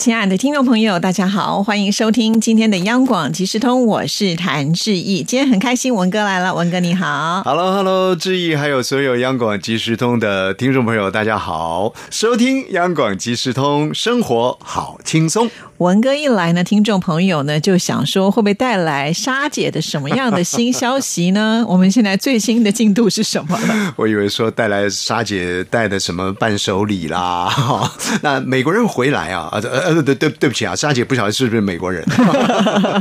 亲爱的听众朋友，大家好，欢迎收听今天的央广即时通，我是谭志毅。今天很开心，文哥来了，文哥你好。Hello，Hello，志毅，还有所有央广即时通的听众朋友，大家好！收听央广即时通，生活好轻松。文哥一来呢，听众朋友呢就想说，会不会带来莎姐的什么样的新消息呢？我们现在最新的进度是什么了？我以为说带来莎姐带的什么伴手礼啦，哈 那美国人回来啊，呃呃对对对不起啊，莎姐不晓得是不是美国人，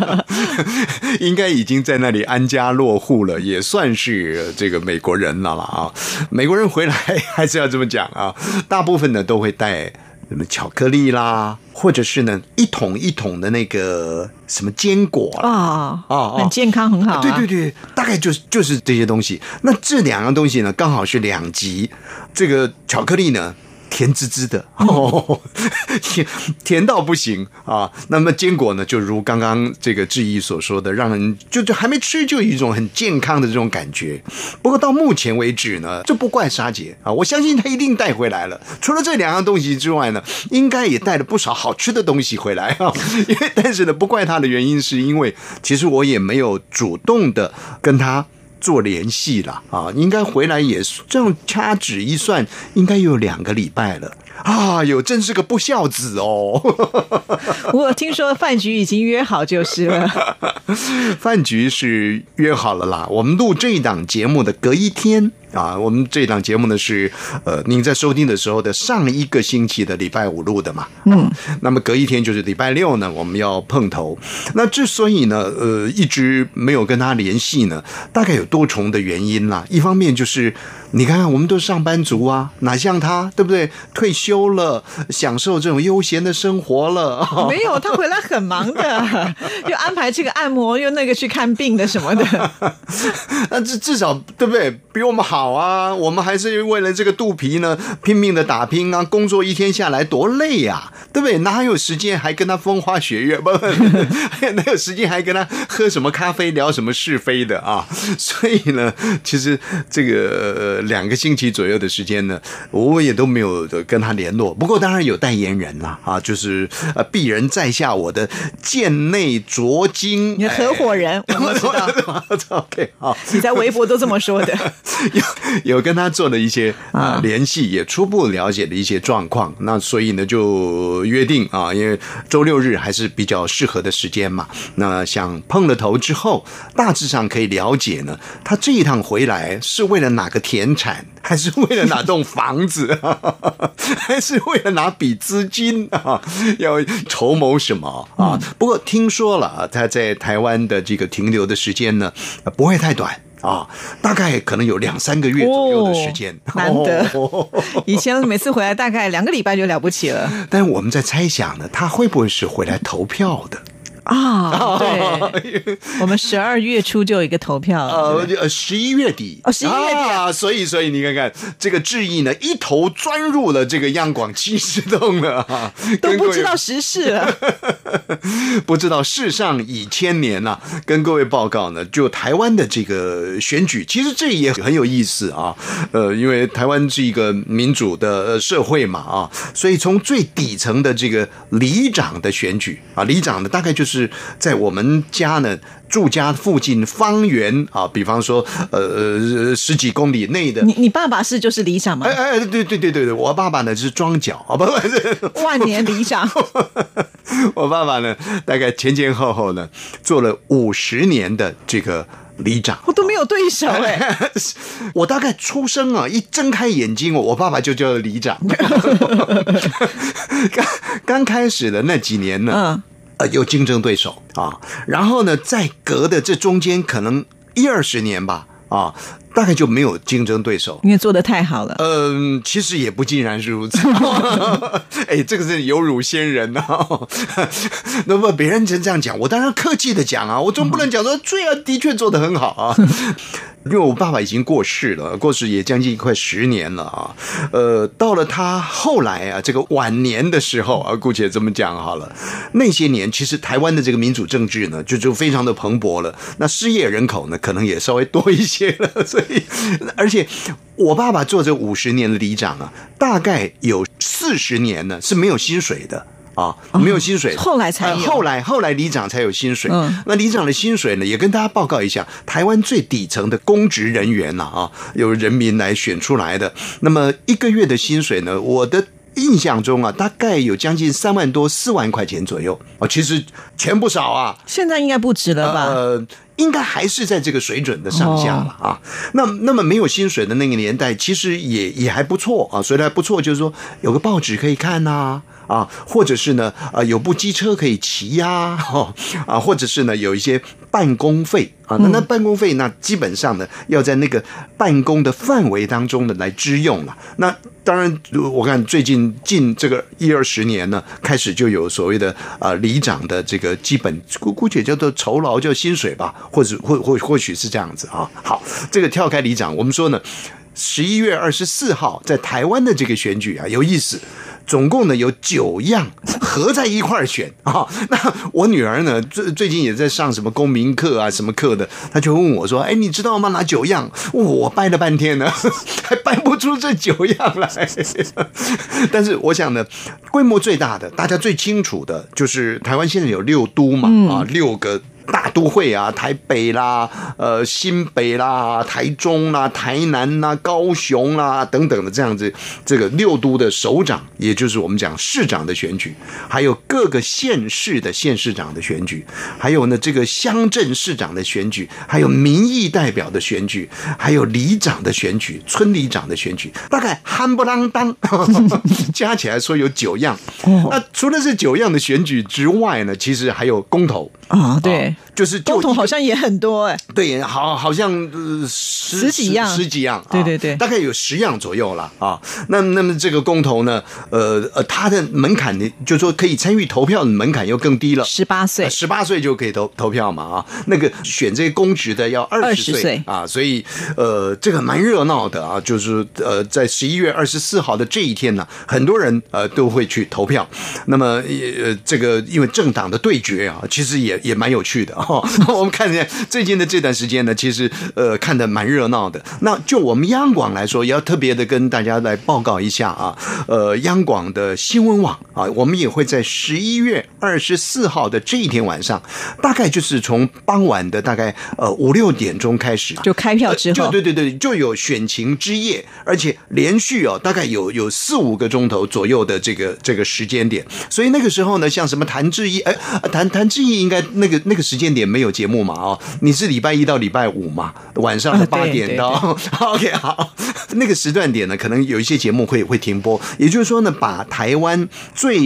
应该已经在那里安家落户了，也算是这个美国人了了啊。美国人回来还是要这么讲啊，大部分呢都会带。什么巧克力啦，或者是呢一桶一桶的那个什么坚果啊啊，很健康，很好、啊。对对对，大概就是就是这些东西。那这两样东西呢，刚好是两极。这个巧克力呢。甜滋滋的，哦，甜甜到不行啊！那么坚果呢，就如刚刚这个志毅所说的，让人就就还没吃就有一种很健康的这种感觉。不过到目前为止呢，这不怪沙姐啊，我相信她一定带回来了。除了这两样东西之外呢，应该也带了不少好吃的东西回来啊。因为但是呢，不怪她的原因是因为其实我也没有主动的跟她。做联系了啊，应该回来也这样掐指一算，应该有两个礼拜了啊！有，真是个不孝子哦！我听说饭局已经约好就是了，饭局是约好了啦。我们录这一档节目的隔一天啊，我们这档节目呢是呃，您在收听的时候的上一个星期的礼拜五录的嘛，嗯，那么隔一天就是礼拜六呢，我们要碰头。那之所以呢，呃，一直没有跟他联系呢，大概有多重的原因啦。一方面就是你看看我们都是上班族啊，哪像他，对不对？退休了，享受这种悠闲的生活了。没有，他回来很忙的，又安排这个按摩，又那个去看病的什么的。那至至少对不对？比我们好啊！我们还是为了这个肚皮呢，拼命的打拼啊！工作一天下来多累呀、啊，对不对？哪有时间还跟他风花雪月？不不，哪有时间还跟他喝什么咖啡，聊什么是非的啊？所以呢，其实这个、呃、两个星期左右的时间呢，我也都没有跟他联络。不过当然有代言人啦，啊，就是呃，鄙人在下我的贱内拙金，你合伙人，哎、我们知道。OK，好，你在微博都这么说的。有有跟他做了一些啊联系，也初步了解了一些状况。那所以呢，就约定啊，因为周六日还是比较适合的时间嘛。那想碰了头之后，大致上可以了解呢，他这一趟回来是为了哪个田产，还是为了哪栋房子，还是为了哪笔资金啊？要筹谋什么啊？不过听说了，他在台湾的这个停留的时间呢，不会太短。啊，大概可能有两三个月左右的时间，哦、难得。以前每次回来大概两个礼拜就了不起了。但是我们在猜想呢，他会不会是回来投票的？啊，对，我们十二月初就有一个投票，呃，十一月底，哦，十一月底。啊，所以，所以你看看这个志毅呢，一头钻入了这个央广七十栋了啊，都不知道时事了，不知道世上已千年呐、跟各位报告呢，就台湾的这个选举，其实这也很有意思啊，呃，因为台湾是一个民主的社会嘛啊，所以从最底层的这个里长的选举啊，里长呢大概就。是在我们家呢住家附近方圆啊，比方说呃十几公里内的。你你爸爸是就是里长吗？哎哎，对对对对对，我爸爸呢是庄脚啊，不不是万年里长。我爸爸呢，大概前前后后呢做了五十年的这个。里长，我都没有对手哎、欸！我大概出生啊，一睁开眼睛，我爸爸就叫里长。刚刚开始的那几年呢，嗯。呃，有竞争对手啊，然后呢，在隔的这中间可能一二十年吧，啊，大概就没有竞争对手。因为做的太好了。嗯，其实也不尽然是如此。哎，这个是有辱先人呐、那么别人真这样讲，我当然客气的讲啊，我总不能讲说最啊，的确做的很好啊。因为我爸爸已经过世了，过世也将近快十年了啊。呃，到了他后来啊，这个晚年的时候啊，姑且这么讲好了。那些年，其实台湾的这个民主政治呢，就就非常的蓬勃了。那失业人口呢，可能也稍微多一些了。所以，而且我爸爸做这五十年的里长啊，大概有四十年呢是没有薪水的。啊，没有薪水的、后来才有呃后来后来里长才有薪水。嗯那里长的薪水呢，也跟大家报告一下，台湾最底层的公职人员呐啊，由人民来选出来的。那么一个月的薪水呢，我的。印象中啊，大概有将近三万多、四万块钱左右哦，其实钱不少啊。现在应该不止了吧？呃，应该还是在这个水准的上下了啊。那那么没有薪水的那个年代，其实也也还不错啊。所以还不错，就是说有个报纸可以看呐、啊。或者是呢，呃，有部机车可以骑呀、哦，啊，或者是呢，有一些办公费啊，那那办公费那基本上呢，要在那个办公的范围当中呢来支用了。那当然，我看最近近这个一二十年呢，开始就有所谓的呃里长的这个基本姑姑且叫做酬劳，叫薪水吧，或者或或或许是这样子啊。好，这个跳开里长，我们说呢，十一月二十四号在台湾的这个选举啊，有意思。总共呢有九样合在一块儿选啊。那我女儿呢，最最近也在上什么公民课啊，什么课的，她就问我说：“哎，你知道吗？哪九样？”我掰了半天呢，还掰不出这九样来。但是我想呢，规模最大的，大家最清楚的，就是台湾现在有六都嘛，啊，六个。大都会啊，台北啦，呃，新北啦，台中啦，台南啦，高雄啦等等的这样子，这个六都的首长，也就是我们讲市长的选举，还有各个县市的县市长的选举，还有呢这个乡镇市长的选举，还有民意代表的选举，还有里长的选举，村里长的选举，大概憨不啷当，加起来说有九样。那除了这九样的选举之外呢，其实还有公投。啊，对啊，就是就公投好像也很多哎。对，好，好像呃十十几样十几样，啊对对对大概有十样左右了啊。那那么这个公投呢，呃呃，它的门槛呢，就说可以参与投票的门槛又更低了。十八岁，十八岁就可以投投票嘛啊，那个选这些公职的要二十岁啊，所以呃这个蛮热闹的啊，就是呃在十一月二十四号的这一天呢，很多人呃都会去投票。那么呃这个因为政党的对决啊，其实也也蛮有趣的哈、哦。我们看见最近的这段时间呢，其实呃看的蛮热闹的。那就我们央广来说，也要特别的跟大家来报告一下啊，呃央广的新闻网啊，我们也会在十一月二十四号的这一天晚上，大概就是从傍晚的大概呃五六点钟开始，就开票之呃就后，对对对，就有选情之夜，而且连续哦，大概有有四五个钟头左右的这个这个时间点，所以那个时候呢，像什么谭志毅，哎，啊谭谭志毅应该那个那个时间点没有节目嘛，哦，你是礼拜一到礼拜五嘛，晚上八点对到、OK 好，那个时段点呢，可能有一些节目会会停播，也就是说呢，把台湾最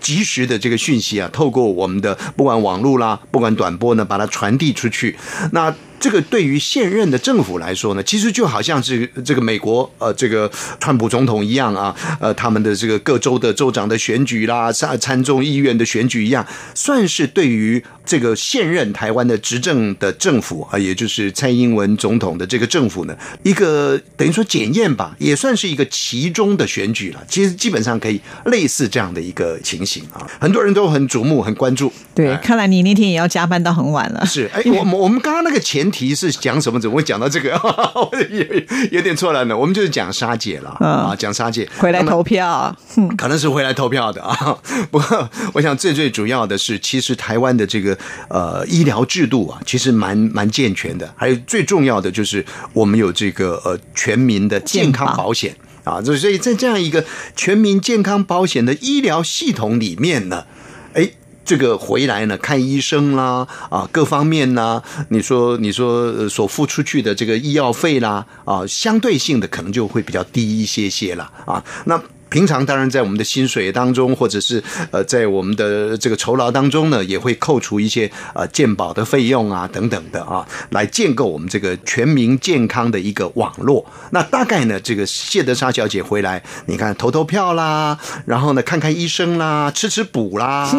及时的这个讯息啊，透过我们的不管网络啦，不管短波呢，把它传递出去，那。这个对于现任的政府来说呢，其实就好像是这个美国呃这个川普总统一样啊，呃他们的这个各州的州长的选举啦，参参众议院的选举一样，算是对于这个现任台湾的执政的政府啊，也就是蔡英文总统的这个政府呢，一个等于说检验吧，也算是一个其中的选举了。其实基本上可以类似这样的一个情形啊，很多人都很瞩目、很关注。对，哎看来你那天也要加班到很晚了。是，哎，我们我们刚刚那个前提是讲什么？怎么会讲到这个？我 有有点错了呢。我们就是讲沙姐了嗯啊，讲沙姐回来投票，嗯可能是回来投票的 啊。不过，我想最最主要的是，其实台湾的这个呃医疗制度啊，其实蛮蛮健全的。还有最重要的就是，我们有这个呃全民的健康保保险啊。所以所以在这样一个全民健康保险的医疗系统里面呢，哎。这个回来呢，看医生啦，啊，各方面呢，你说你说所付出去的这个医药费啦，啊，相对性的可能就会比较低一些些了啊。那平常当然在我们的薪水当中，或者是呃在我们的这个酬劳当中呢，也会扣除一些呃健保的费用啊等等的啊，来建构我们这个全民健康的一个网络。那大概呢，这个谢德莎小姐回来，你看投投票啦，然后呢看看医生啦，吃吃补啦，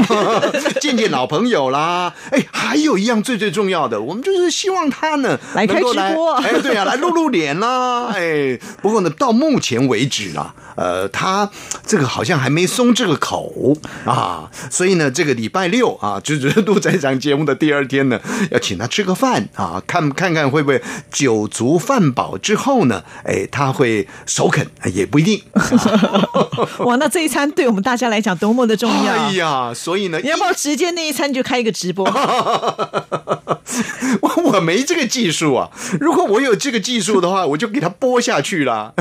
见见老朋友啦，哎，还有一样最最重要的，我们就是希望她呢来开直播哎，对啊，来露露脸啦，哎，不过呢，到目前为止啦，呃，他这个好像还没松这个口啊，所以呢，这个礼拜六啊，就是录这场节目的第二天呢，要请他吃个饭啊，看看看会不会酒足饭饱之后呢，哎，他会首肯，哎也不一定。哇，那这一餐对我们大家来讲多么的重要！哎呀，所以呢，你要不要直接那一餐就开一个直播？我我没这个技术啊！如果我有这个技术的话，我就给他播下去啦。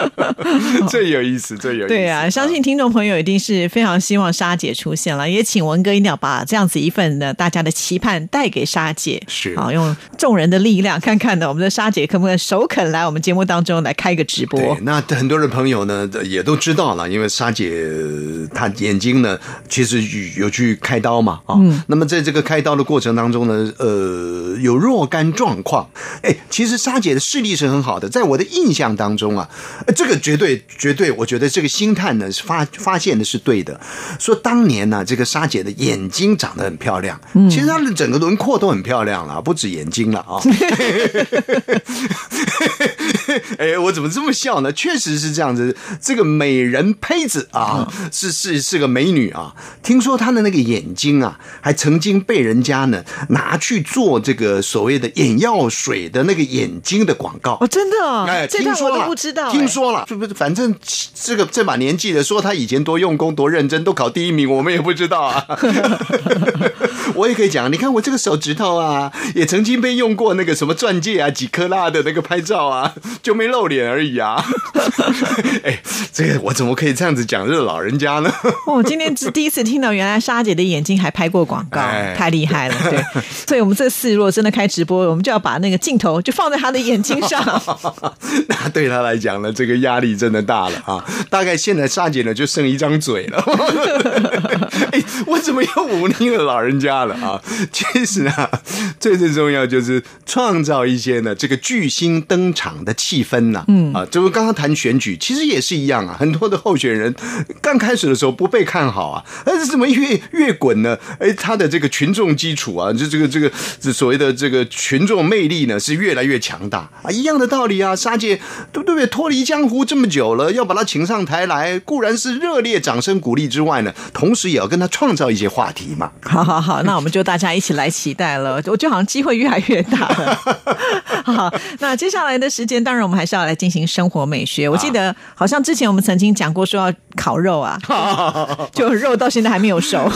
最有意思，最有意思。对啊，相信听众朋友一定是非常希望莎姐出现了，也请文哥一定要把这样子一份呢大家的期盼带给莎姐，是好用众人的力量，看看呢我们的莎姐可不可以首肯来我们节目当中来开个直播对，？那很多的朋友呢也都知道了，因为莎姐呃她眼睛呢其实有去开刀嘛啊，那么在这个开刀的过程当中呢，呃，有若干状况。哎，其实莎姐的视力是很好的，在我的印象当中啊，呃这个绝对绝对，我觉得这个星探呢是发发现的是对的，说当年呢、这个莎姐的眼睛长得很漂亮，其实她的整个轮廓都很漂亮了，不止眼睛了啊。哎，我怎么这么笑呢？确实是这样子，这个美人胚子啊，是是是个美女啊。听说她的那个眼睛啊，还曾经被人家呢拿去做这个所谓的眼药水的那个眼睛的广告。哦，真的哦，哎，这段我听说了，都不知道、听哎说了，是不是？反正这个这把年纪的，说她以前多用功、多认真，都考第一名，我们也不知道啊。我也可以讲，你看我这个手指头啊，也曾经被用过那个什么钻戒啊、几克拉的那个拍照啊，就没露脸而已啊。哎，这个我怎么可以这样子讲这个老人家呢？哦，今天是第一次听到，原来莎姐的眼睛还拍过广告，哎太厉害了。对，所以我们这次如果真的开直播，我们就要把那个镜头就放在她的眼睛上。那对他来讲呢，这个压力真的大了啊！大概现在莎姐呢就剩一张嘴了。哎，我怎么又忤逆了老人家了啊？其实啊，最最重要就是创造一些呢这个巨星登场的气氛呐、嗯啊，就是刚刚谈选举，其实也是一样啊。很多的候选人刚开始的时候不被看好啊，但是怎么越越滚呢？哎，他的这个群众基础啊，就这个这个这所谓的这个群众魅力呢是越来越强大啊，一样的道理啊。沙姐对不对？脱离江湖这么久了，要把他请上台来，固然是热烈掌声鼓励之外呢，同时也要跟他创造一些话题嘛。好好好，那我们就大家一起来期待了。我觉得好像机会越来越大了。好，那接下来的时间，当然我们还是要来进行生活美学。我记得好像之前我们曾经讲过说要烤肉啊，就肉到现在还没有熟。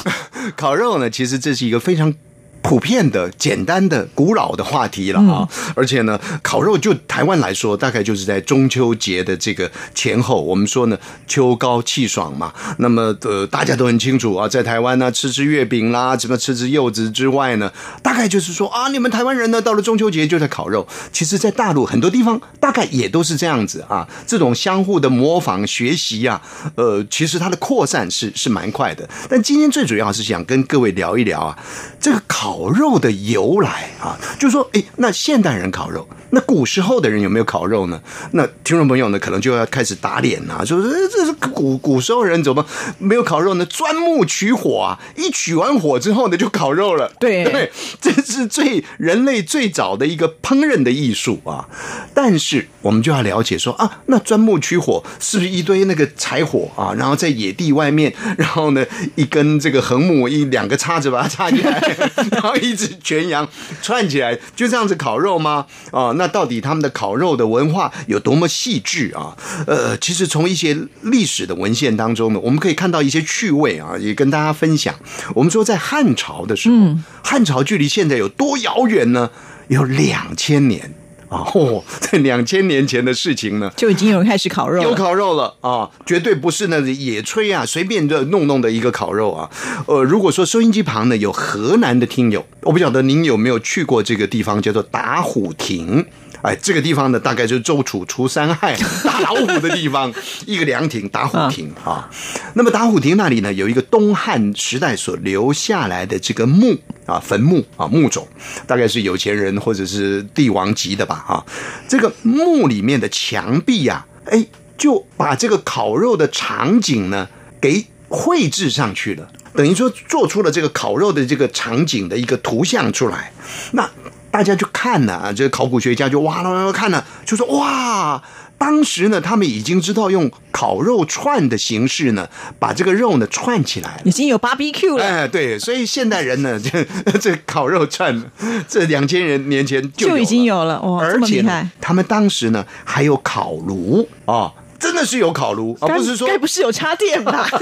烤肉呢，其实这是一个非常。普遍的、简单的、古老的话题了啊！而且呢，烤肉就台湾来说，大概就是在中秋节的这个前后。我们说呢，秋高气爽嘛。那么呃，大家都很清楚啊，在台湾呢，吃吃月饼啦，什么吃吃柚子之外呢，大概就是说啊，你们台湾人呢，到了中秋节就在烤肉。其实，在大陆很多地方大概也都是这样子啊。这种相互的模仿学习啊，呃，其实它的扩散是是蛮快的。但今天最主要是想跟各位聊一聊啊，这个烤肉的由来啊，就是说，哎，那现代人烤肉，那古时候的人有没有烤肉呢？那听众朋友呢，可能就要开始打脸啊，说这这是古古时候人怎么没有烤肉呢？钻木取火啊，一取完火之后呢，就烤肉了。对 对，这是最人类最早的一个烹饪的艺术啊。但是我们就要了解说啊，那钻木取火是不是一堆那个柴火啊，然后在野地外面，然后呢一根这个横木一两个叉子把它插起来，然后一只全羊串起来，就这样子烤肉吗？啊，那到底他们的烤肉的文化有多么细致啊？呃，其实从一些历史的文献当中呢，我们可以看到一些趣味啊，也跟大家分享。我们说在汉朝的时候，汉朝距离现在有多遥远呢？有两千年。啊，哦，在两千年前的事情呢，就已经有人开始烤肉了。有烤肉了啊，绝对不是那个野炊啊，随便的弄弄的一个烤肉啊。呃，如果说收音机旁呢有河南的听友，我不晓得您有没有去过这个地方，叫做打虎亭。哎，这个地方呢，大概就是周楚除三害、打老虎的地方，一个凉亭打虎亭啊。那么打虎亭那里呢，有一个东汉时代所留下来的这个墓啊，坟墓啊，墓冢，大概是有钱人或者是帝王级的吧啊。这个墓里面的墙壁呀、哎，就把这个烤肉的场景呢给绘制上去了。等于说做出了这个烤肉的这个场景的一个图像出来，那大家就看了啊，这个考古学家就哇啦啦看了，就说哇，当时呢他们已经知道用烤肉串的形式呢，把这个肉呢串起来了。已经有 barbecue 了，哎，对，所以现代人呢，这这烤肉串，这两千人年前就就已经有了，哇，而且，，他们当时呢还有烤炉啊、真的是有烤炉，而、该不是说该不是有插电吧？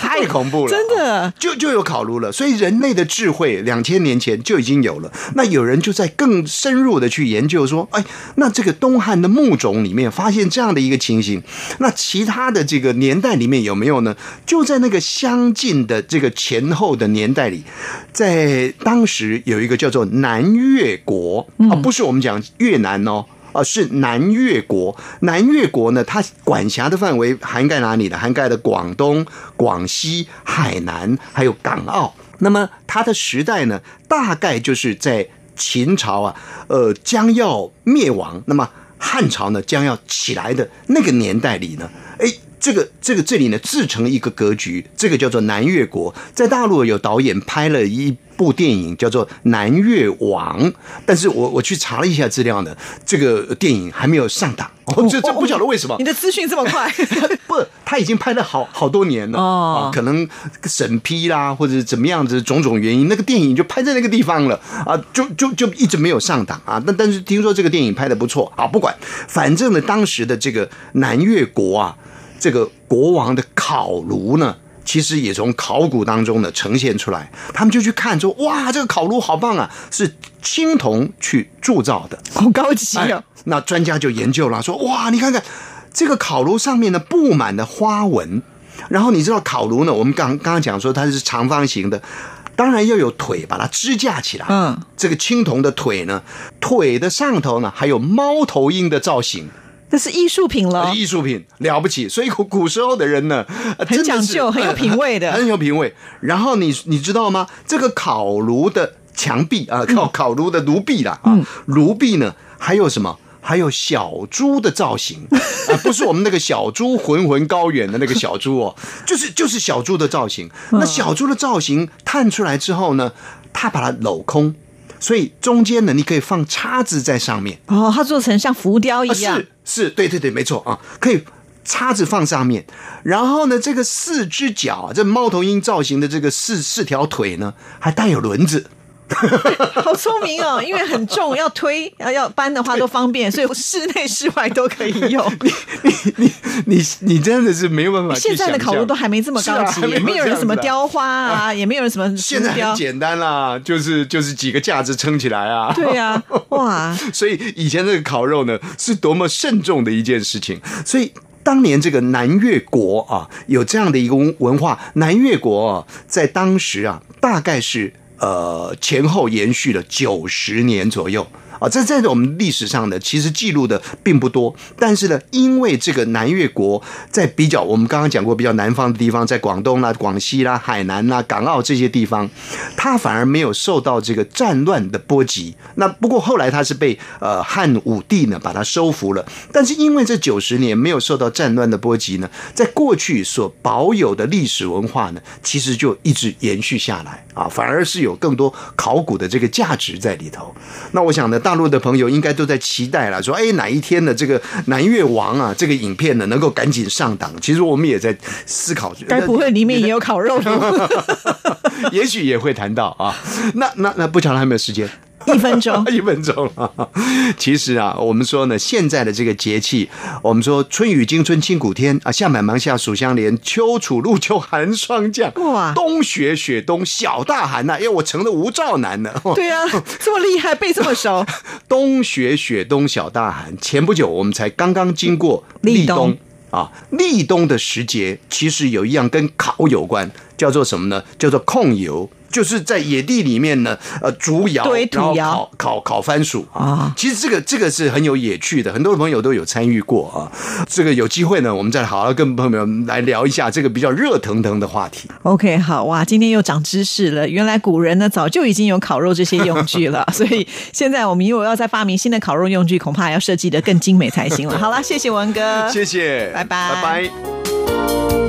太恐怖了，真的就就有烤炉了。所以人类的智慧两千年前就已经有了。那有人就在更深入的去研究说，哎，那这个东汉的墓冢里面发现这样的一个情形，那其他的这个年代里面有没有呢？就在那个相近的这个前后的年代里，在当时有一个叫做南越国啊，不是我们讲越南哦。啊，是南越国。南越国呢，它管辖的范围涵盖哪里呢？涵盖的广东、广西、海南，还有港澳。那么它的时代呢，大概就是在秦朝啊，呃，将要灭亡，那么汉朝呢将要起来的那个年代里呢，哎。这个这个这里呢，自成一个格局，这个叫做南越国。在大陆有导演拍了一部电影，叫做《南越王》，但是我我去查了一下资料呢，这个电影还没有上档。哦，这这不晓得为什么你。的资讯这么快，不，他已经拍了好好多年了哦啊，可能审批啦，或者是怎么样子种种原因，那个电影就拍在那个地方了啊，就就就一直没有上档啊。但但是听说这个电影拍的不错啊，不管，反正呢，当时的这个南越国啊，这个国王的烤炉呢。其实也从考古当中呢呈现出来，他们就去看说，哇，这个烤炉好棒啊，是青铜去铸造的，好高级啊哦。，那专家就研究了，说哇，你看看这个烤炉上面呢布满了花纹，然后你知道烤炉呢，我们刚刚刚讲说它是长方形的。当然要有腿把它支架起来，嗯，这个青铜的腿呢，腿的上头呢还有猫头鹰的造型，这是艺术品了，艺术品了不起。所以古古时候的人呢，呃很讲究很有品味的很有品味。然后你你知道吗？这个烤炉的墙壁啊，烤烤炉的炉壁啦啊，炉壁呢还有什么？还有小猪的造型啊，不是我们那个小猪浑浑高远的那个小猪哦，就是就是小猪的造型。那小猪的造型探出来之后呢，他把它镂空，所以中间呢你可以放叉子在上面。哦，它做成像浮雕一啊样，是是，对对对，没错啊，可以叉子放上面，然后呢，这个四只脚，这猫头鹰造型的这个四四条腿呢，还带有轮子。好聪明哦！因为很重，要推要要搬的话都方便，所以室内室外都可以用。你你你你真的是没有办法现在的烤炉都还没这么高级，也没有人什么雕花啊，也没有人什么现在很。简单啦，就是就是几个架子撑起来啊。对呀、哇，所以以前这个烤肉呢，是多么慎重的一件事情。所以当年这个南越国啊，有这样的一个文化。南越国啊，在当时啊，大概是呃前后延续了九十年左右。啊，这在我们历史上呢，其实记录的并不多，但是呢，因为这个南越国在比较我们刚刚讲过比较南方的地方，在广东啦、广西啦、海南啦、港澳这些地方，它反而没有受到这个战乱的波及。那不过后来它是被呃汉武帝呢把它收服了，但是因为这九十年没有受到战乱的波及呢，在过去所保有的历史文化呢，其实就一直延续下来啊，反而是有更多考古的这个价值在里头。那我想呢，大陆的朋友应该都在期待了，说哎哪一天呢这个南越王啊这个影片呢能够赶紧上档。其实我们也在思考，该不会里面也有烤肉吗？也许也会谈到啊。那那那不巧了还没有时间？一分钟，一分钟啊！其实啊，我们说呢，现在的这个节气，我们说春雨惊春清谷天啊，夏满芒夏暑相连，秋处露秋寒霜降，哇冬雪雪冬小大寒呐、哎，我成了吴兆南了。对啊，这么厉害，背这么熟，冬雪雪冬小大寒。前不久我们才刚刚经过立冬冬啊，立冬的时节其实有一样跟烤有关，叫做什么呢？叫做控油。就是在野地里面呢，呃，竹窑，堆土然后窑烤烤烤番薯啊啊。其实这个这个是很有野趣的，很多的朋友都有参与过啊。这个有机会呢，我们再好好跟朋友们来聊一下这个比较热腾腾的话题。OK，好哇，今天又长知识了。原来古人呢早就已经有烤肉这些用具了，所以现在我们如果要再发明新的烤肉用具，恐怕要设计的更精美才行了。好了，谢谢文哥，谢谢，拜拜拜拜。